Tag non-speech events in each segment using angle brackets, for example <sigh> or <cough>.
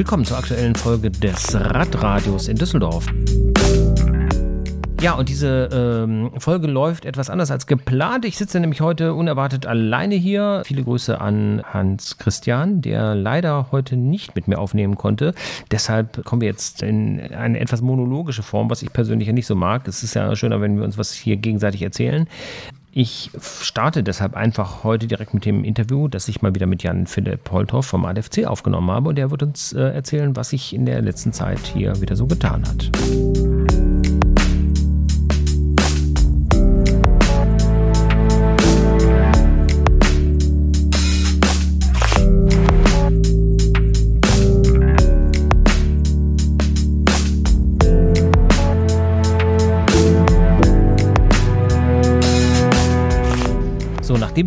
Willkommen zur aktuellen Folge des Radradios in Düsseldorf. Ja, und diese ähm, Folge läuft etwas anders als geplant. Ich sitze nämlich heute unerwartet alleine hier. Viele Grüße an Hans Christian, der leider heute nicht mit mir aufnehmen konnte. Deshalb kommen wir jetzt in eine etwas monologische Form, was ich persönlich ja nicht so mag. Es ist ja schöner, wenn wir uns was hier gegenseitig erzählen. Ich starte deshalb einfach heute direkt mit dem Interview, das ich mal wieder mit Jan Philipp Holthoff vom ADFC aufgenommen habe. Und der wird uns äh, erzählen, was sich in der letzten Zeit hier wieder so getan hat.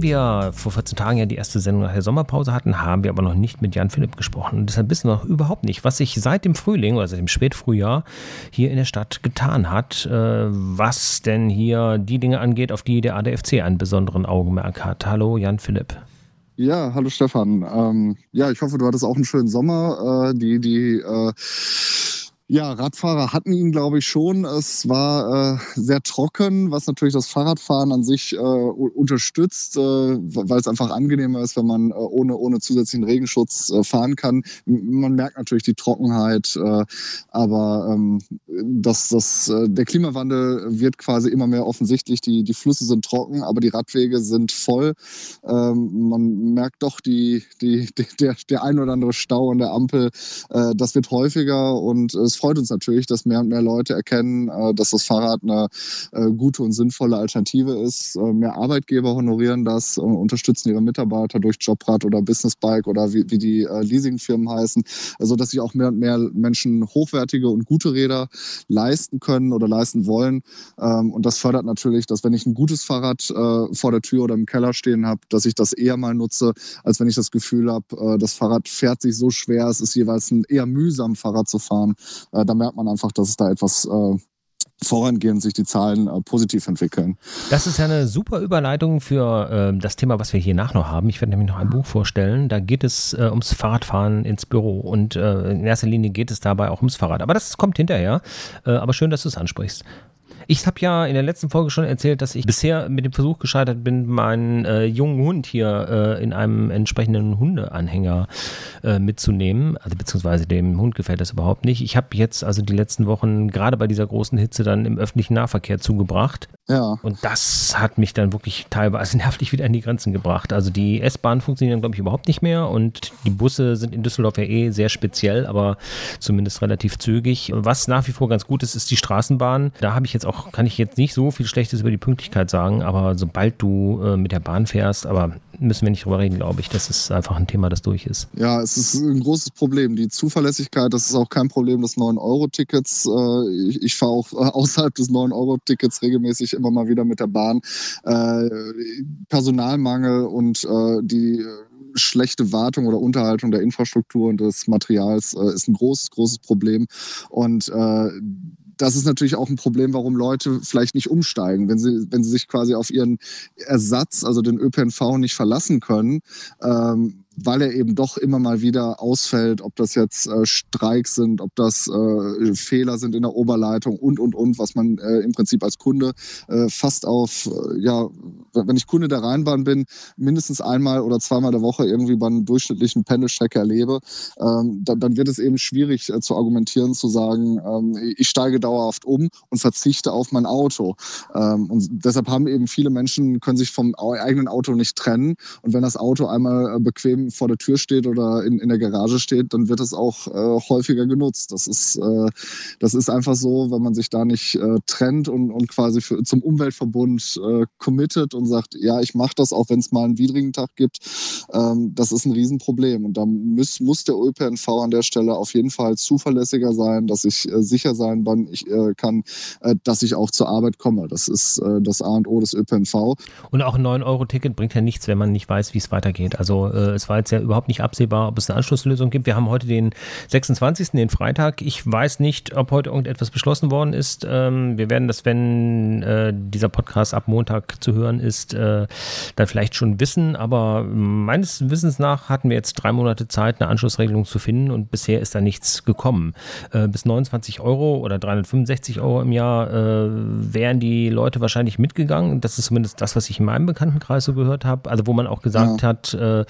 Wir vor 14 Tagen ja die erste Sendung nach der Sommerpause hatten, haben wir aber noch nicht mit Jan Philipp gesprochen. Und deshalb wissen wir noch überhaupt nicht, was sich seit dem Frühling oder seit dem Spätfrühjahr hier in der Stadt getan hat, äh, was denn hier die Dinge angeht, auf die der ADFC einen besonderen Augenmerk hat. Hallo Jan Philipp. Ja, hallo Stefan. Ähm, ja, ich hoffe, du hattest auch einen schönen Sommer. Äh, die die äh ja, Radfahrer hatten ihn, glaube ich, schon. Es war äh, sehr trocken, was natürlich das Fahrradfahren an sich äh, unterstützt, äh, weil es einfach angenehmer ist, wenn man äh, ohne, ohne zusätzlichen Regenschutz äh, fahren kann. Man merkt natürlich die Trockenheit, äh, aber ähm, das, das, der Klimawandel wird quasi immer mehr offensichtlich. Die, die Flüsse sind trocken, aber die Radwege sind voll. Ähm, man merkt doch die, die, die, der, der ein oder andere Stau an der Ampel. das wird häufiger und es freut uns natürlich, dass mehr und mehr Leute erkennen, äh, dass das Fahrrad eine äh, gute und sinnvolle Alternative ist. Äh, mehr Arbeitgeber honorieren das, unterstützen ihre Mitarbeiter durch Jobrad oder Businessbike oder wie, wie die Leasingfirmen heißen, also dass sich auch mehr und mehr Menschen hochwertige und gute Räder leisten können oder leisten wollen. Ähm, und das fördert natürlich, dass wenn ich ein gutes Fahrrad vor der Tür oder im Keller stehen habe, dass ich das eher mal nutze, als wenn ich das Gefühl habe, das Fahrrad fährt sich so schwer, es ist jeweils ein eher mühsam Fahrrad zu fahren, äh, da merkt man einfach, dass es da etwas äh, vorangehen, sich die Zahlen äh, positiv entwickeln. Das ist ja eine super Überleitung für äh, das Thema, was wir hier nach noch haben. Ich werde nämlich noch ein Buch vorstellen. Da geht es äh, ums Fahrradfahren ins Büro und äh, in erster Linie geht es dabei auch ums Fahrrad. Aber das kommt hinterher. Äh, aber schön, dass du es ansprichst. Ich habe ja in der letzten Folge schon erzählt, dass ich bisher mit dem Versuch gescheitert bin, meinen äh, jungen Hund hier äh, in einem entsprechenden Hundeanhänger äh, mitzunehmen. Also beziehungsweise dem Hund gefällt das überhaupt nicht. Ich habe jetzt also die letzten Wochen gerade bei dieser großen Hitze dann im öffentlichen Nahverkehr zugebracht. Ja. Und das hat mich dann wirklich teilweise <laughs> nervlich wieder an die Grenzen gebracht. Also die S-Bahnen funktionieren, glaube ich, überhaupt nicht mehr und die Busse sind in Düsseldorf ja eh sehr speziell, aber zumindest relativ zügig. Was nach wie vor ganz gut ist, ist die Straßenbahn. Da habe ich jetzt auch, kann ich jetzt nicht so viel Schlechtes über die Pünktlichkeit sagen, aber sobald du äh, mit der Bahn fährst, aber müssen wir nicht drüber reden, glaube ich. Das ist einfach ein Thema, das durch ist. Ja, es ist ein großes Problem. Die Zuverlässigkeit, das ist auch kein Problem des 9-Euro-Tickets. Äh, ich, ich fahre auch außerhalb des 9-Euro-Tickets regelmäßig immer mal wieder mit der Bahn. Äh, Personalmangel und äh, die schlechte Wartung oder Unterhaltung der Infrastruktur und des Materials ist ein großes, großes Problem. Und das ist natürlich auch ein Problem, warum Leute vielleicht nicht umsteigen, wenn sie, wenn sie sich quasi auf ihren Ersatz, also den ÖPNV, nicht verlassen können. Ähm, weil er eben doch immer mal wieder ausfällt, ob das jetzt äh, Streiks sind, ob das äh, Fehler sind in der Oberleitung und, und, und, was man äh, im Prinzip als Kunde äh, fast auf, äh, ja, wenn ich Kunde der Rheinbahn bin, mindestens einmal oder zweimal der Woche irgendwie bei einer durchschnittlichen Pendelstrecke erlebe, ähm, dann, dann, wird es eben schwierig äh, zu argumentieren, zu sagen, ähm, ich steige dauerhaft um und verzichte auf mein Auto. Ähm, und deshalb haben eben viele Menschen, können sich vom eigenen Auto nicht trennen. Und wenn das Auto einmal bequem vor der Tür steht oder in, in der Garage steht, dann wird es auch äh, häufiger genutzt. Das ist, äh, das ist einfach so, wenn man sich da nicht äh, trennt und, und quasi für, zum Umweltverbund äh, committet und sagt, ja, ich mache das, auch wenn es mal einen widrigen Tag gibt, ähm, das ist ein Riesenproblem. Und da muss, muss der ÖPNV an der Stelle auf jeden Fall zuverlässiger sein, dass ich äh, sicher sein wann ich, äh, kann, äh, dass ich auch zur Arbeit komme. Das ist äh, das A und O des ÖPNV. Und auch ein 9-Euro-Ticket bringt ja nichts, wenn man nicht weiß, wie es weitergeht. Also äh, es war war jetzt ja überhaupt nicht absehbar, ob es eine Anschlusslösung gibt. Wir haben heute den 26., den Freitag. Ich weiß nicht, ob heute irgendetwas beschlossen worden ist. Ähm, wir werden das, wenn äh, dieser Podcast ab Montag zu hören ist, äh, dann vielleicht schon wissen. Aber meines Wissens nach hatten wir jetzt drei Monate Zeit, eine Anschlussregelung zu finden und bisher ist da nichts gekommen. Äh, bis 29 Euro oder 365 Euro im Jahr äh, wären die Leute wahrscheinlich mitgegangen. Das ist zumindest das, was ich in meinem Bekanntenkreis so gehört habe. Also wo man auch gesagt ja. hat, äh,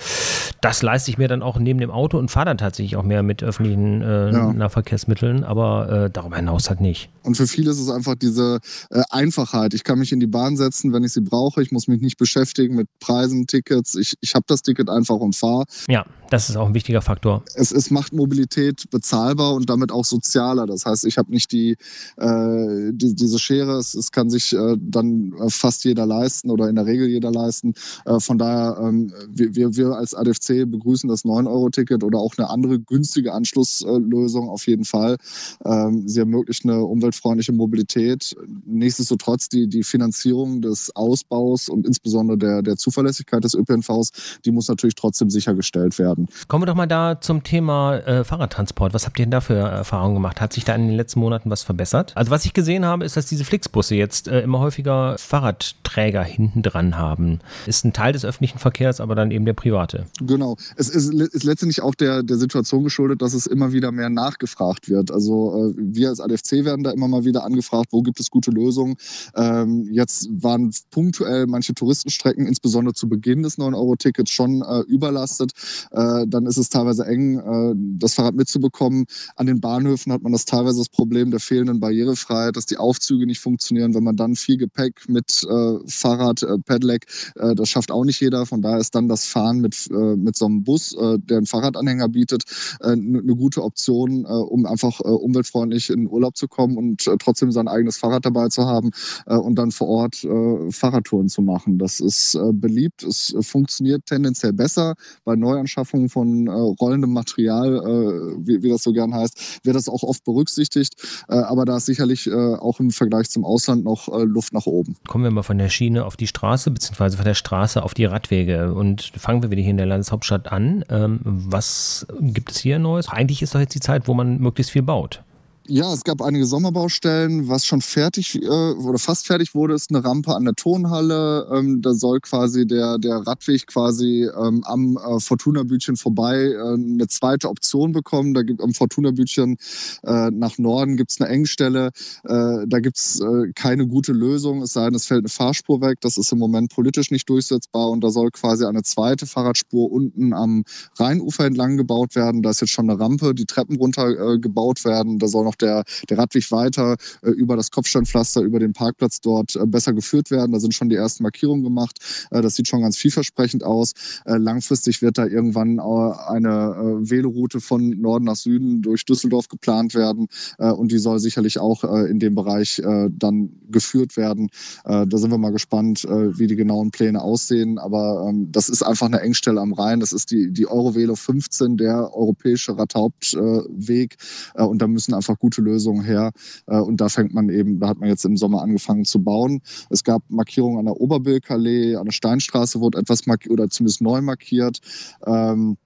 das leiste ich mir dann auch neben dem Auto und fahre dann tatsächlich auch mehr mit öffentlichen äh, ja. Nahverkehrsmitteln, aber äh, darüber hinaus halt nicht. Und für viele ist es einfach diese äh, Einfachheit. Ich kann mich in die Bahn setzen, wenn ich sie brauche. Ich muss mich nicht beschäftigen mit Preisen, Tickets. Ich, ich habe das Ticket einfach und fahre. Ja, das ist auch ein wichtiger Faktor. Es, es macht Mobilität bezahlbar und damit auch sozialer. Das heißt, ich habe nicht die, äh, die, diese Schere. Es, es kann sich äh, dann fast jeder leisten oder in der Regel jeder leisten. Äh, von daher, ähm, wir, wir als ADFC begrüßen das 9-Euro-Ticket oder auch eine andere günstige Anschlusslösung auf jeden Fall. Ähm, sie ermöglicht eine umweltfreundliche Mobilität. Nichtsdestotrotz die, die Finanzierung des Ausbaus und insbesondere der, der Zuverlässigkeit des ÖPNVs, die muss natürlich trotzdem sichergestellt werden. Kommen wir doch mal da zum Thema äh, Fahrradtransport. Was habt ihr denn da für Erfahrungen gemacht? Hat sich da in den letzten Monaten was verbessert? Also was ich gesehen habe, ist, dass diese Flixbusse jetzt äh, immer häufiger Fahrradträger hinten dran haben. Ist ein Teil des öffentlichen Verkehrs, aber dann eben der private. Genau. Es ist, ist letztendlich auch der, der Situation geschuldet, dass es immer wieder mehr nachgefragt wird. Also äh, wir als ADFC werden da immer mal wieder angefragt, wo gibt es gute Lösungen. Ähm, jetzt waren punktuell manche Touristenstrecken, insbesondere zu Beginn des 9-Euro-Tickets, schon äh, überlastet. Äh, dann ist es teilweise eng, äh, das Fahrrad mitzubekommen. An den Bahnhöfen hat man das teilweise das Problem der fehlenden Barrierefreiheit, dass die Aufzüge nicht funktionieren. Wenn man dann viel Gepäck mit äh, Fahrrad, äh, Pedelec, das schafft auch nicht jeder. Von daher ist dann das Fahren mit, mit so einem Bus, äh, der einen Fahrradanhänger bietet, eine äh, ne gute Option, äh, um einfach umweltfreundlich in Urlaub zu kommen und trotzdem sein eigenes Fahrrad dabei zu haben und dann vor Ort Fahrradtouren zu machen. Das ist beliebt. Es funktioniert tendenziell besser bei Neuanschaffungen von rollendem Material, wie, wie das so gern heißt, wird das auch oft berücksichtigt. Aber da ist sicherlich auch im Vergleich zum Ausland noch Luft nach oben. Kommen wir mal von der Schiene auf die Straße, beziehungsweise von der Straße auf die Radwege und fangen wir wieder hier in der Landeshauptstadt an. Ähm, was gibt es hier Neues? Eigentlich ist doch jetzt die Zeit, wo man möglichst viel baut. Ja, es gab einige Sommerbaustellen. Was schon fertig äh, oder fast fertig wurde, ist eine Rampe an der Turnhalle. Ähm, da soll quasi der, der Radweg quasi ähm, am äh, Fortuna-Bütchen vorbei äh, eine zweite Option bekommen. Da gibt am Fortuna-Bütchen äh, nach Norden gibt's eine Engstelle. Äh, da gibt's äh, keine gute Lösung, es sei denn, es fällt eine Fahrspur weg. Das ist im Moment politisch nicht durchsetzbar und da soll quasi eine zweite Fahrradspur unten am Rheinufer entlang gebaut werden. Da ist jetzt schon eine Rampe, die Treppen runter gebaut werden. Da soll noch noch der, der Radweg weiter äh, über das Kopfsteinpflaster, über den Parkplatz dort äh, besser geführt werden. Da sind schon die ersten Markierungen gemacht. Äh, das sieht schon ganz vielversprechend aus. Äh, langfristig wird da irgendwann eine äh, Veloroute von Norden nach Süden durch Düsseldorf geplant werden und die soll sicherlich auch in dem Bereich dann geführt werden. da sind wir mal gespannt, wie die genauen Pläne aussehen. Aber ähm, das ist einfach eine Engstelle am Rhein. Das ist die, die Eurovelo 15, der europäische Radhauptweg. und da müssen einfach gute Lösungen her. Äh, und da fängt man eben, da hat man jetzt im Sommer angefangen zu bauen. Es gab Markierungen an der Oberbilkallee, an der Steinstraße wurde etwas markiert oder zumindest neu markiert. Ähm,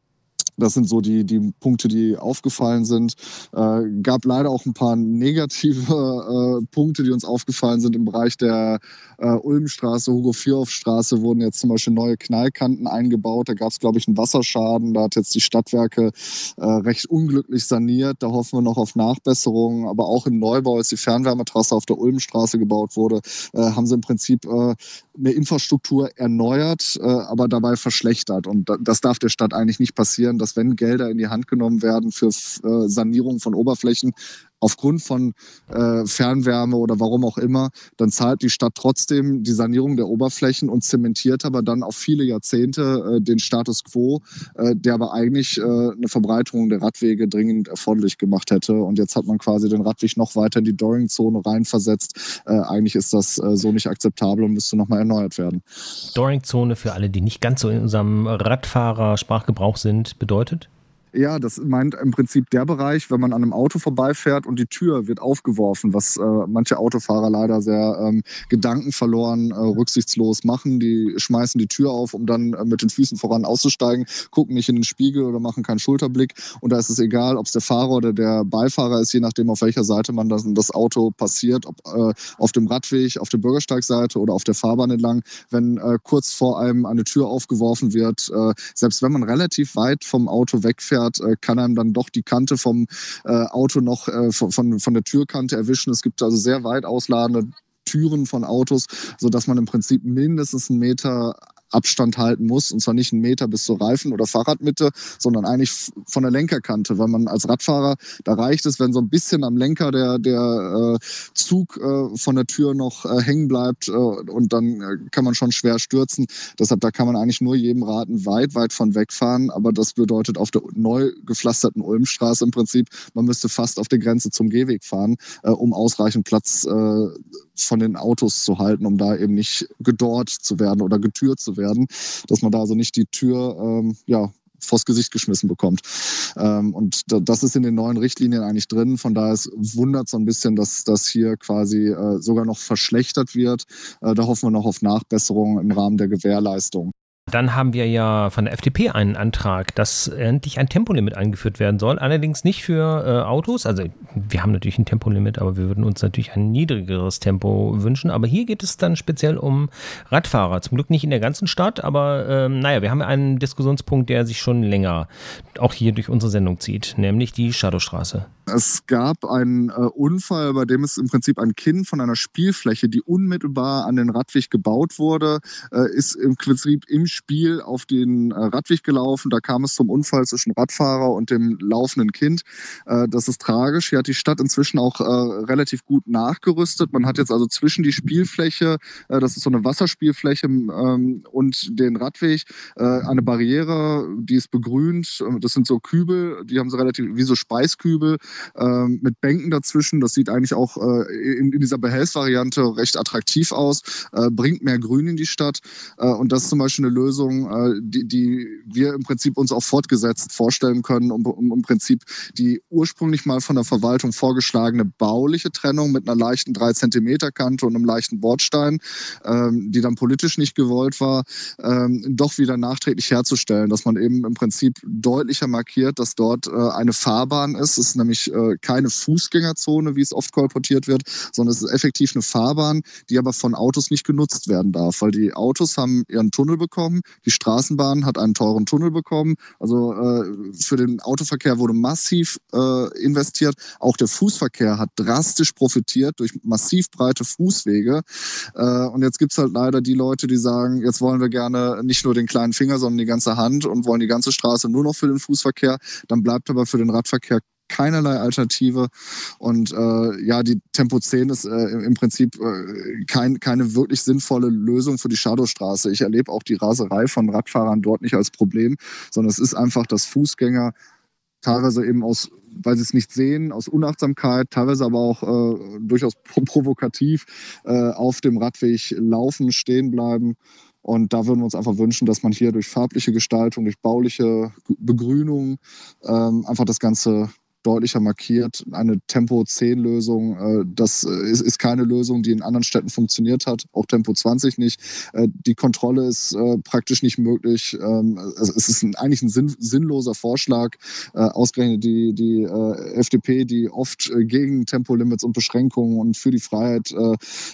das sind so die, die Punkte, die aufgefallen sind. Äh, gab leider auch ein paar negative äh, Punkte, die uns aufgefallen sind im Bereich der äh, Ulmstraße, Hugo Vierhoff Straße wurden jetzt zum Beispiel neue Knallkanten eingebaut. Da gab es, glaube ich, einen Wasserschaden. Da hat jetzt die Stadtwerke äh, recht unglücklich saniert. Da hoffen wir noch auf Nachbesserungen. Aber auch im Neubau, als die Fernwärmetrasse auf der Ulmstraße gebaut wurde, äh, haben sie im Prinzip äh, eine Infrastruktur erneuert, aber dabei verschlechtert. Und das darf der Stadt eigentlich nicht passieren, dass wenn Gelder in die Hand genommen werden für äh, Sanierung von Oberflächen, aufgrund von äh, Fernwärme oder warum auch immer, dann zahlt die Stadt trotzdem die Sanierung der Oberflächen und zementiert aber dann auf viele Jahrzehnte äh, den Status quo, äh, der aber eigentlich äh, eine Verbreiterung der Radwege dringend erforderlich gemacht hätte. Und jetzt hat man quasi den Radweg noch weiter in die Doring-Zone reinversetzt. Äh, eigentlich ist das äh, so nicht akzeptabel und müsste nochmal erneuert werden. Doring-Zone für alle, die nicht ganz so in unserem Radfahrer-Sprachgebrauch sind, bedeutet? Ja, das meint im Prinzip der Bereich, wenn man an einem Auto vorbeifährt und die Tür wird aufgeworfen, was äh, manche Autofahrer leider sehr ähm, gedankenverloren, äh, rücksichtslos machen. Die schmeißen die Tür auf, um dann äh, mit den Füßen voran auszusteigen, gucken nicht in den Spiegel oder machen keinen Schulterblick. Und da ist es egal, ob es der Fahrer oder der Beifahrer ist, je nachdem, auf welcher Seite man das, das Auto passiert, ob äh, auf dem Radweg, auf der Bürgersteigseite oder auf der Fahrbahn entlang. Wenn äh, kurz vor einem eine Tür aufgeworfen wird, äh, selbst wenn man relativ weit vom Auto wegfährt, äh, kann einem dann doch die Kante vom äh, Auto noch äh, von, von der Türkante erwischen. Es gibt also sehr weit ausladende Türen von Autos, sodass man im Prinzip mindestens einen Meter Abstand halten muss. Und zwar nicht einen Meter bis zur Reifen- oder Fahrradmitte, sondern eigentlich von der Lenkerkante. Weil man als Radfahrer, da reicht es, wenn so ein bisschen am Lenker der, der äh, Zug äh, von der Tür noch äh, hängen bleibt äh, und dann äh, kann man schon schwer stürzen. Deshalb, da kann man eigentlich nur jedem raten, weit, weit von wegfahren. Aber das bedeutet auf der neu gepflasterten Ulmstraße im Prinzip, man müsste fast auf der Grenze zum Gehweg fahren, äh, um ausreichend Platz von den Autos zu halten, um da eben nicht gedort zu werden oder getürt zu werden, dass man da also nicht die Tür ähm, ja, vors Gesicht geschmissen bekommt. Ähm, und das ist in den neuen Richtlinien eigentlich drin. Von daher wundert so ein bisschen, dass das hier quasi äh, sogar noch verschlechtert wird. Äh, da hoffen wir noch auf Nachbesserungen im Rahmen der Gewährleistung. Dann haben wir ja von der FDP einen Antrag, dass endlich ein Tempolimit eingeführt werden soll. Allerdings nicht für äh, Autos. Also wir haben natürlich ein Tempolimit, aber wir würden uns natürlich ein niedrigeres Tempo wünschen. Aber hier geht es dann speziell um Radfahrer. Zum Glück nicht in der ganzen Stadt, aber ähm, naja, wir haben einen Diskussionspunkt, der sich schon länger auch hier durch unsere Sendung zieht, nämlich die Shadowstraße. Es gab einen äh, Unfall, bei dem es im Prinzip ein Kind von einer Spielfläche, die unmittelbar an den Radweg gebaut wurde, äh, ist im Prinzip im Spiel auf den äh, Radweg gelaufen. Da kam es zum Unfall zwischen Radfahrer und dem laufenden Kind. Äh, das ist tragisch. Hier hat die Stadt inzwischen auch äh, relativ gut nachgerüstet. Man hat jetzt also zwischen die Spielfläche, äh, das ist so eine Wasserspielfläche, ähm, und den Radweg eine Barriere, die ist begrünt. Das sind so Kübel, die haben so relativ wie so Speiskübel ähm, mit Bänken dazwischen. Das sieht eigentlich auch äh, in, in, dieser Behelfsvariante recht attraktiv aus, äh, bringt mehr Grün in die Stadt. Äh, und das ist zum Beispiel eine Lösung, äh, die, die, wir im Prinzip uns auch fortgesetzt vorstellen können, um, um im Prinzip die ursprünglich mal von der Verwaltung vorgeschlagene bauliche Trennung mit einer leichten 3 cm Kante und einem leichten Bordstein, ähm, die dann politisch nicht gewollt war, ähm, doch wieder nachträglich herzustellen, dass man eben im Prinzip deutlicher markiert, dass dort äh, eine Fahrbahn ist. Es ist nämlich äh, keine Fußgängerzone, wie es oft kolportiert wird, sondern es ist effektiv eine Fahrbahn, die aber von Autos nicht genutzt werden darf, weil die Autos haben ihren Tunnel bekommen, die Straßenbahn hat einen teuren Tunnel bekommen. Also äh, für den Autoverkehr wurde massiv äh, investiert. Auch der Fußverkehr hat drastisch profitiert durch massiv breite Fußwege. Äh, und jetzt gibt es halt leider die Leute, die sagen, jetzt wollen wir gerne nicht nur den kleinen Finger, sondern die ganze Hand und wollen die ganze Straße nur noch für den Fußverkehr. Dann bleibt aber für den Radverkehr keinerlei Alternative. Und äh, ja, die Tempo 10 ist äh, im Prinzip äh, kein, keine wirklich sinnvolle Lösung für die Shadowstraße. Ich erlebe auch die Raserei von Radfahrern dort nicht als Problem, sondern es ist einfach, dass Fußgänger teilweise eben aus weil sie es nicht sehen, aus Unachtsamkeit, teilweise aber auch äh, durchaus provokativ äh, auf dem Radweg laufen, stehen bleiben. Und da würden wir uns einfach wünschen, dass man hier durch farbliche Gestaltung, durch bauliche Begrünung ähm, einfach das Ganze deutlicher markiert. Eine Tempo-10-Lösung, äh, das äh, ist, ist, keine Lösung, die in anderen Städten funktioniert hat, auch Tempo 20 nicht. Äh, die Kontrolle ist äh, praktisch nicht möglich. Ähm, es, es, ist ein, eigentlich ein sinn, sinnloser Vorschlag. Äh, ausgerechnet die, die FDP, die oft gegen Tempolimits und Beschränkungen und für die Freiheit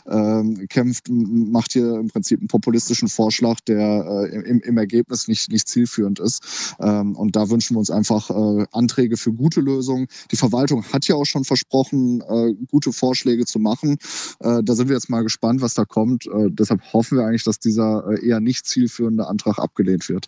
ähm, kämpft, macht hier im Prinzip einen populistischen Vorschlag, der im, im, Ergebnis nicht, nicht zielführend ist. Ähm, und da wünschen wir uns einfach Anträge für gute Lösungen Verwaltung. Die Verwaltung hat ja auch schon versprochen, äh, gute Vorschläge zu machen. Äh, da sind wir jetzt mal gespannt, was da kommt. Äh, deshalb hoffen wir eigentlich, dass dieser äh, eher nicht zielführende Antrag abgelehnt wird.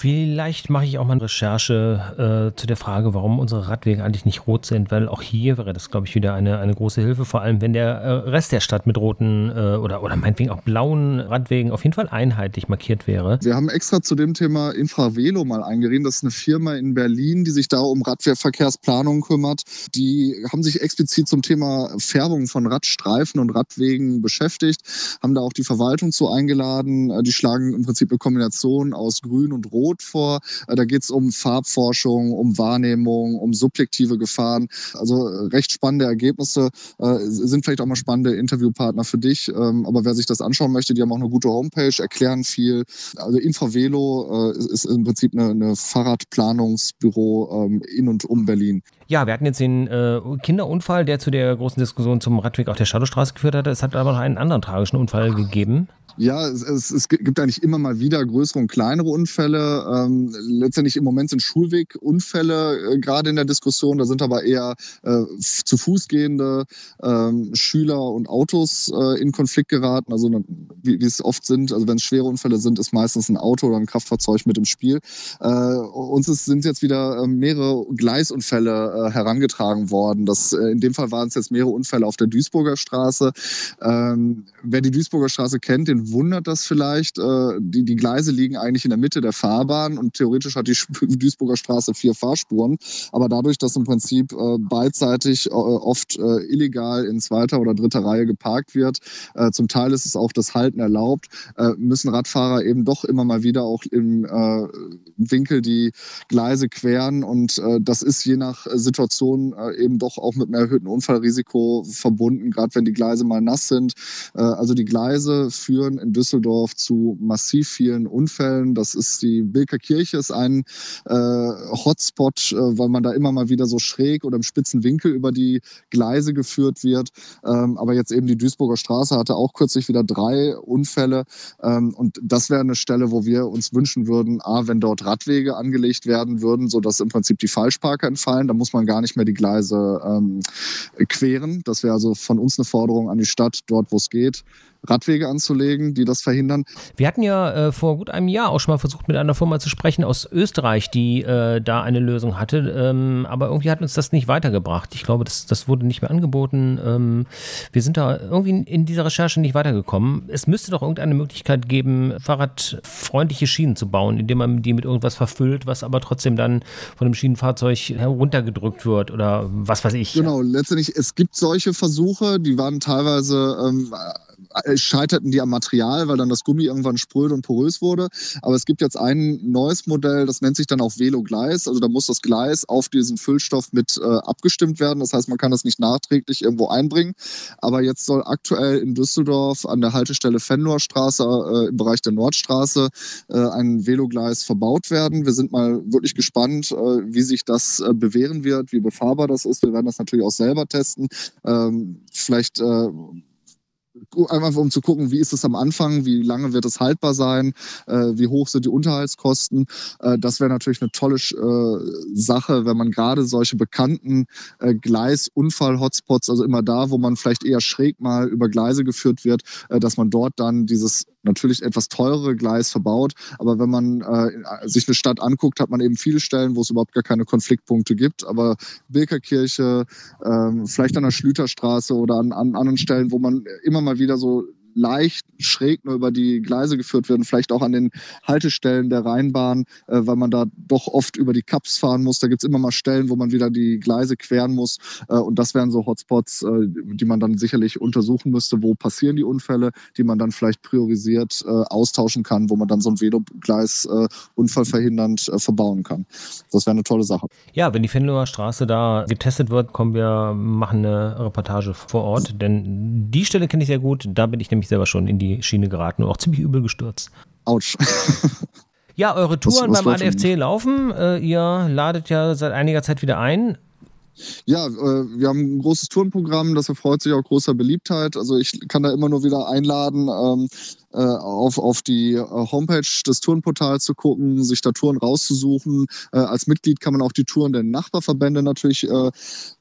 Vielleicht mache ich auch mal eine Recherche äh, zu der Frage, warum unsere Radwege eigentlich nicht rot sind, weil auch hier wäre das, glaube ich, wieder eine, eine große Hilfe, vor allem wenn der äh, Rest der Stadt mit roten äh, oder, oder meinetwegen auch blauen Radwegen auf jeden Fall einheitlich markiert wäre. Wir haben extra zu dem Thema Infravelo mal eingerieben. Das ist eine Firma in Berlin, die sich da um Radverkehrsplanung kümmert. Die haben sich explizit zum Thema Färbung von Radstreifen und Radwegen beschäftigt, haben da auch die Verwaltung zu eingeladen. Äh, die schlagen im Prinzip eine Kombination aus Grün und Rot Rot vor. Äh, da geht es um Farbforschung, um Wahrnehmung, um subjektive Gefahren. Also äh, recht spannende Ergebnisse, äh, sind vielleicht auch mal spannende Interviewpartner für dich. Ähm, aber wer sich das anschauen möchte, die haben auch eine gute Homepage, erklären viel. Also Infravelo ist im Prinzip eine, eine Fahrradplanungsbüro ähm, in und um Berlin. Ja, wir hatten jetzt den Kinderunfall, der zu der großen Diskussion zum Radweg auf der Shadowstraße geführt hat. Es hat aber noch einen anderen tragischen Unfall gegeben. Ja, es, es, es, gibt eigentlich immer mal wieder größere und kleinere Unfälle. Ähm, letztendlich im Moment sind Schulwegunfälle äh, gerade in der Diskussion. Da sind aber eher äh, zu Fuß gehende ähm, Schüler und Autos äh, in Konflikt geraten. Also wie, wie es oft sind, also wenn es schwere Unfälle sind, ist meistens ein Auto oder ein Kraftfahrzeug mit im Spiel. Äh, uns ist, sind jetzt wieder äh, mehrere Gleisunfälle äh, herangetragen worden. Das, äh, in dem Fall waren es jetzt mehrere Unfälle auf der Duisburger Straße. Ähm, wer die Duisburger Straße kennt, den wundert das vielleicht. Äh, die, die Gleise liegen eigentlich in der Mitte der Fahrbahn und theoretisch hat die <laughs> Duisburger Straße vier Fahrspuren. Aber dadurch, dass im Prinzip äh, beidseitig äh, oft illegal in zweiter oder dritter Reihe geparkt wird, zum Teil ist es auch das Halten erlaubt, müssen Radfahrer eben doch immer mal wieder auch im Winkel die Gleise queren. Und das ist je nach Situation eben doch auch mit einem erhöhten Unfallrisiko verbunden, gerade wenn die Gleise mal nass sind. also die Gleise führen in Düsseldorf zu massiv vielen Unfällen. Das ist die Bilker Kirche, ist ein äh, Hotspot, äh, weil man da immer mal wieder so schräg oder im spitzen Winkel über die Gleise geführt wird. Ähm, aber jetzt eben die Duisburger Straße hatte auch kürzlich wieder drei Unfälle. Ähm, und das wäre eine Stelle, wo wir uns wünschen würden, a, wenn dort Radwege angelegt werden würden, sodass im Prinzip die Falschparker entfallen. Da muss man gar nicht mehr die Gleise ähm, queren. Das wäre also von uns eine Forderung an die Stadt, dort wo es geht, Radwege anzulegen, die das verhindern. Wir hatten ja äh, vor gut einem Jahr auch schon mal versucht, mit einer Firma zu sprechen aus Österreich, die äh, da eine Lösung hatte, ähm, aber irgendwie hat uns das nicht weitergebracht. Ich glaube, das, das wurde nicht mehr angeboten. Ähm, wir sind da irgendwie in, in dieser Recherche nicht weitergekommen. Es müsste doch irgendeine Möglichkeit geben, fahrradfreundliche Schienen zu bauen, indem man die mit irgendwas verfüllt, was aber trotzdem dann von dem Schienenfahrzeug heruntergedrückt wird oder was weiß ich. Genau, letztendlich, es gibt solche Versuche, die waren teilweise ähm, äh, scheiterten die am Material, weil dann das Gummi irgendwann spröde und porös wurde. Aber es gibt jetzt ein neues Modell, das nennt sich dann auch Velo-Gleis. Also da muss das Gleis auf diesen Füllstoff mit äh, abgestimmt werden. Das heißt, man kann das nicht nachträglich irgendwo einbringen. Aber jetzt soll aktuell in Düsseldorf an der Haltestelle Fenloher Straße äh, im Bereich der Nordstraße äh, ein Velogleis verbaut werden. Wir sind mal wirklich gespannt, äh, wie sich das äh, bewähren wird, wie befahrbar das ist. Wir werden das natürlich auch selber testen. Ähm, vielleicht einfach um zu gucken, wie ist es am Anfang, wie lange wird es haltbar sein, äh, wie hoch sind die Unterhaltskosten. Äh, das wäre natürlich eine tolle äh, Sache, wenn man gerade solche bekannten äh, Gleisunfall-Hotspots, also immer da, wo man vielleicht eher schräg mal über Gleise geführt wird, äh, dass man dort dann dieses natürlich etwas teurere Gleis verbaut. Aber wenn man äh, sich eine Stadt anguckt, hat man eben viele Stellen, wo es überhaupt gar keine Konfliktpunkte gibt. Aber Bilkerkirche, äh, vielleicht an der Schlüterstraße oder an, an anderen Stellen, wo man immer mal wieder so leicht schräg nur über die Gleise geführt werden, vielleicht auch an den Haltestellen der Rheinbahn, äh, weil man da doch oft über die Cups fahren muss. Da gibt es immer mal Stellen, wo man wieder die Gleise queren muss. Äh, und das wären so Hotspots, äh, die man dann sicherlich untersuchen müsste, wo passieren die Unfälle, die man dann vielleicht priorisiert äh, austauschen kann, wo man dann so ein Velogleis äh, unfallverhindernd äh, verbauen kann. Das wäre eine tolle Sache. Ja, wenn die Fenloher Straße da getestet wird, kommen wir, machen eine Reportage vor Ort, denn die Stelle kenne ich sehr gut. Da bin ich nämlich selber schon in die Schiene geraten und auch ziemlich übel gestürzt. Autsch. <laughs> ja, eure Touren was, was beim ADFC laufen. Äh, ihr ladet ja seit einiger Zeit wieder ein. Ja, äh, wir haben ein großes Tourenprogramm, das erfreut sich auch großer Beliebtheit. Also ich kann da immer nur wieder einladen, ähm, äh, auf, auf die äh, Homepage des Tourenportals zu gucken, sich da Touren rauszusuchen. Äh, als Mitglied kann man auch die Touren der Nachbarverbände natürlich äh,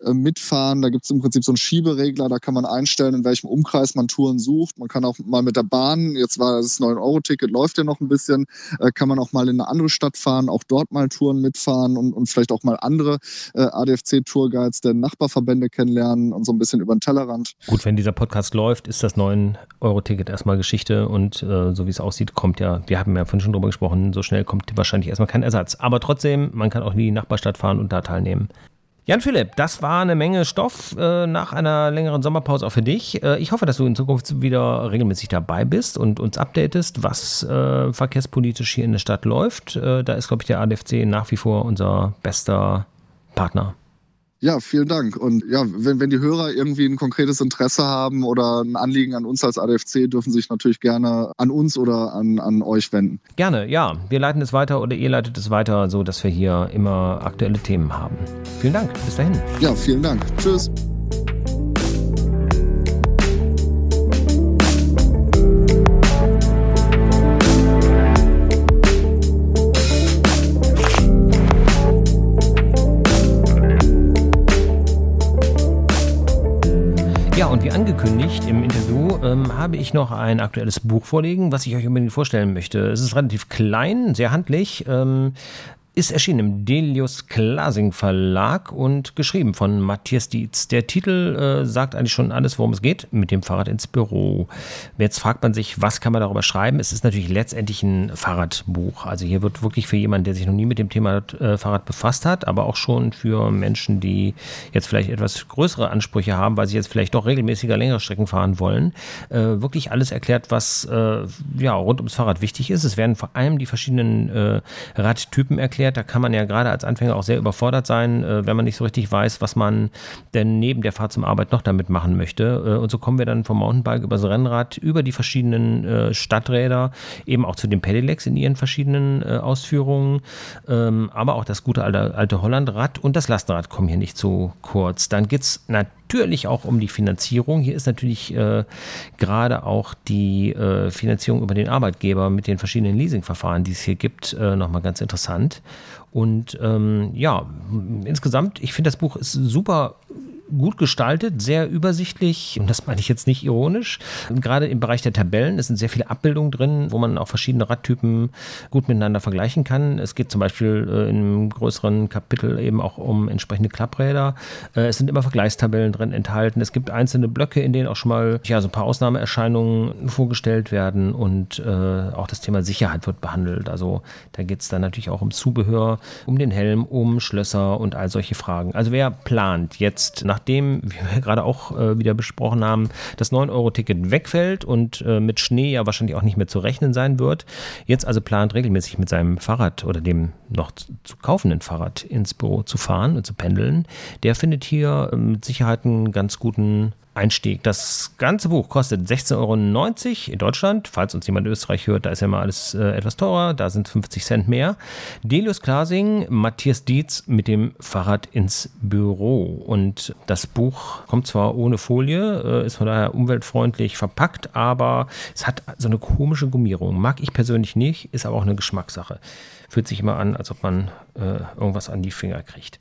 äh mitfahren. Da gibt es im Prinzip so einen Schieberegler, da kann man einstellen, in welchem Umkreis man Touren sucht. Man kann auch mal mit der Bahn, jetzt war das 9-Euro-Ticket, läuft ja noch ein bisschen, äh, kann man auch mal in eine andere Stadt fahren, auch dort mal Touren mitfahren und, und vielleicht auch mal andere ADFC-Tourguides der Nachbarverbände kennenlernen und so ein bisschen über den Tellerrand. Gut, wenn dieser Podcast läuft, ist das 9-Euro-Ticket erstmal Geschichte und äh, so wie es aussieht, kommt ja, wir haben ja vorhin schon drüber gesprochen, so schnell kommt wahrscheinlich erstmal kein Ersatz. Aber trotzdem, man kann auch in die Nachbarstadt fahren und da teilnehmen. Jan Philipp, das war eine Menge Stoff äh, nach einer längeren Sommerpause auch für dich. Äh, ich hoffe, dass du in Zukunft wieder regelmäßig dabei bist und uns updatest, was äh, verkehrspolitisch hier in der Stadt läuft. Äh, da ist, glaube ich, der ADFC nach wie vor unser bester Partner. Ja, vielen Dank. Und ja, wenn, wenn die Hörer irgendwie ein konkretes Interesse haben oder ein Anliegen an uns als ADFC, dürfen sich natürlich gerne an uns oder an, an euch wenden. Gerne, ja. Wir leiten es weiter oder ihr leitet es weiter, so dass wir hier immer aktuelle Themen haben. Vielen Dank. Bis dahin. Ja, vielen Dank. Tschüss. Habe ich noch ein aktuelles Buch vorlegen, was ich euch unbedingt vorstellen möchte. Es ist relativ klein, sehr handlich, ähm, ist erschienen im Delius Klasing Verlag und geschrieben von Matthias Dietz. Der Titel äh, sagt eigentlich schon alles, worum es geht, mit dem Fahrrad ins Büro. Jetzt fragt man sich, was kann man darüber schreiben? Es ist natürlich letztendlich ein Fahrradbuch. Also hier wird wirklich für jemanden, der sich noch nie mit dem Thema äh, Fahrrad befasst hat, aber auch schon für Menschen, die jetzt vielleicht etwas größere Ansprüche haben, weil sie jetzt vielleicht doch regelmäßiger längere Strecken fahren wollen, äh, wirklich alles erklärt, was äh, ja rund ums Fahrrad wichtig ist. Es werden vor allem die verschiedenen äh, Radtypen erklärt erklärt. Da kann man ja gerade als Anfänger auch sehr überfordert sein, äh, wenn man nicht so richtig weiß, was man denn neben der Fahrt zum Arbeit noch damit machen möchte. Äh, und so kommen wir dann vom Mountainbike über das Rennrad, über die verschiedenen äh, Stadträder, eben auch zu den Pedelecs in ihren verschiedenen Ausführungen, ähm, aber auch das gute alte, alte Hollandrad und das Lastenrad kommen hier nicht zu kurz. Dann geht es natürlich auch um die Finanzierung. Hier ist natürlich äh, gerade auch die äh, Finanzierung über den Arbeitgeber mit den verschiedenen Leasingverfahren, die es hier gibt, äh, nochmal ganz interessant. Und ähm, ja, insgesamt, ich finde das Buch ist super gut gestaltet, sehr übersichtlich und das meine ich jetzt nicht ironisch. Gerade im Bereich der Tabellen, es sind sehr viele Abbildungen drin, wo man auch verschiedene Radtypen gut miteinander vergleichen kann. Es geht zum Beispiel äh, in einem größeren Kapitel eben auch um entsprechende Klappräder. Äh, es sind immer Vergleichstabellen drin enthalten. Es gibt einzelne Blöcke, in denen auch schon mal ja, so ein paar Ausnahmeerscheinungen vorgestellt werden und äh, auch das Thema Sicherheit wird behandelt. Also da geht es dann natürlich auch um Zubehör, um den Helm, um Schlösser und all solche Fragen. Also wer plant jetzt nach nachdem, wie wir <laughs> gerade auch äh, wieder besprochen haben, das 9-Euro-Ticket wegfällt und äh, mit Schnee ja wahrscheinlich auch nicht mehr zu rechnen sein wird, jetzt also plant regelmäßig mit seinem Fahrrad oder dem noch zu, kaufenden Fahrrad ins Büro zu fahren und zu pendeln, der findet hier äh, mit Sicherheit einen ganz guten Einstieg. Das ganze Buch kostet 16,90 Euro in Deutschland. Falls uns jemand in Österreich hört, da ist ja mal alles äh, etwas teurer. Da sind 50 Cent mehr. Delius Klasing, Matthias Dietz mit dem Fahrrad ins Büro. Und das Buch kommt zwar ohne Folie, äh, ist von daher umweltfreundlich verpackt, aber es hat so eine komische Gummierung. Mag ich persönlich nicht, ist aber auch eine Geschmackssache. Fühlt sich immer an, als ob man äh, irgendwas an die Finger kriegt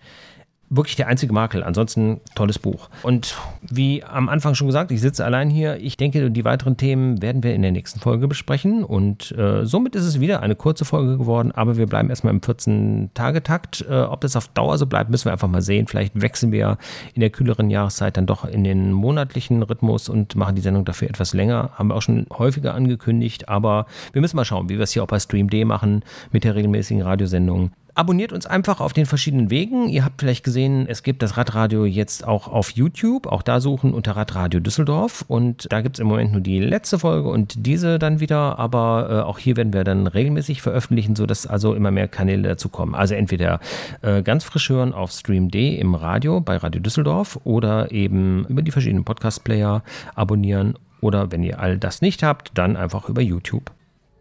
wirklich der einzige Makel. Ansonsten tolles Buch. Und wie am Anfang schon gesagt, ich sitze allein hier. Ich denke, die weiteren Themen werden wir in der nächsten Folge besprechen. Und äh, somit ist es wieder eine kurze Folge geworden. Aber wir bleiben erstmal im 14-Tage-Takt. Äh, ob das auf Dauer so bleibt, müssen wir einfach mal sehen. Vielleicht wechseln wir in der kühleren Jahreszeit dann doch in den monatlichen Rhythmus und machen die Sendung dafür etwas länger. Haben wir auch schon häufiger angekündigt. Aber wir müssen mal schauen, wie wir es hier auch bei Stream D machen mit der regelmäßigen Radiosendung. Abonniert uns einfach auf den verschiedenen Wegen. Ihr habt vielleicht gesehen, es gibt das Radradio jetzt auch auf YouTube. Auch da suchen unter Radradio Düsseldorf. Und da gibt es im Moment nur die letzte Folge und diese dann wieder. Aber äh, auch hier werden wir dann regelmäßig veröffentlichen, sodass also immer mehr Kanäle dazu kommen. Also entweder äh, ganz frisch hören auf Stream D im Radio bei Radio Düsseldorf oder eben über die verschiedenen Podcast-Player abonnieren. Oder wenn ihr all das nicht habt, dann einfach über YouTube.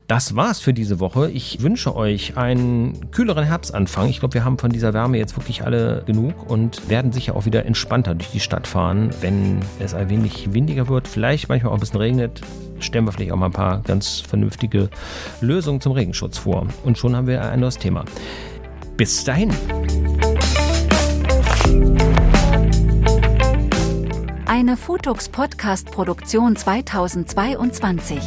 Das war's für diese Woche. Ich wünsche euch einen kühleren Herbstanfang. Ich glaube, wir haben von dieser Wärme jetzt wirklich alle genug und werden sicher auch wieder entspannter durch die Stadt fahren, wenn es ein wenig windiger wird, vielleicht manchmal auch ein bisschen regnet. Stellen wir vielleicht auch mal ein paar ganz vernünftige Lösungen zum Regenschutz vor. Und schon haben wir ein neues Thema. Bis dahin. Eine Futux Podcast Produktion 2022.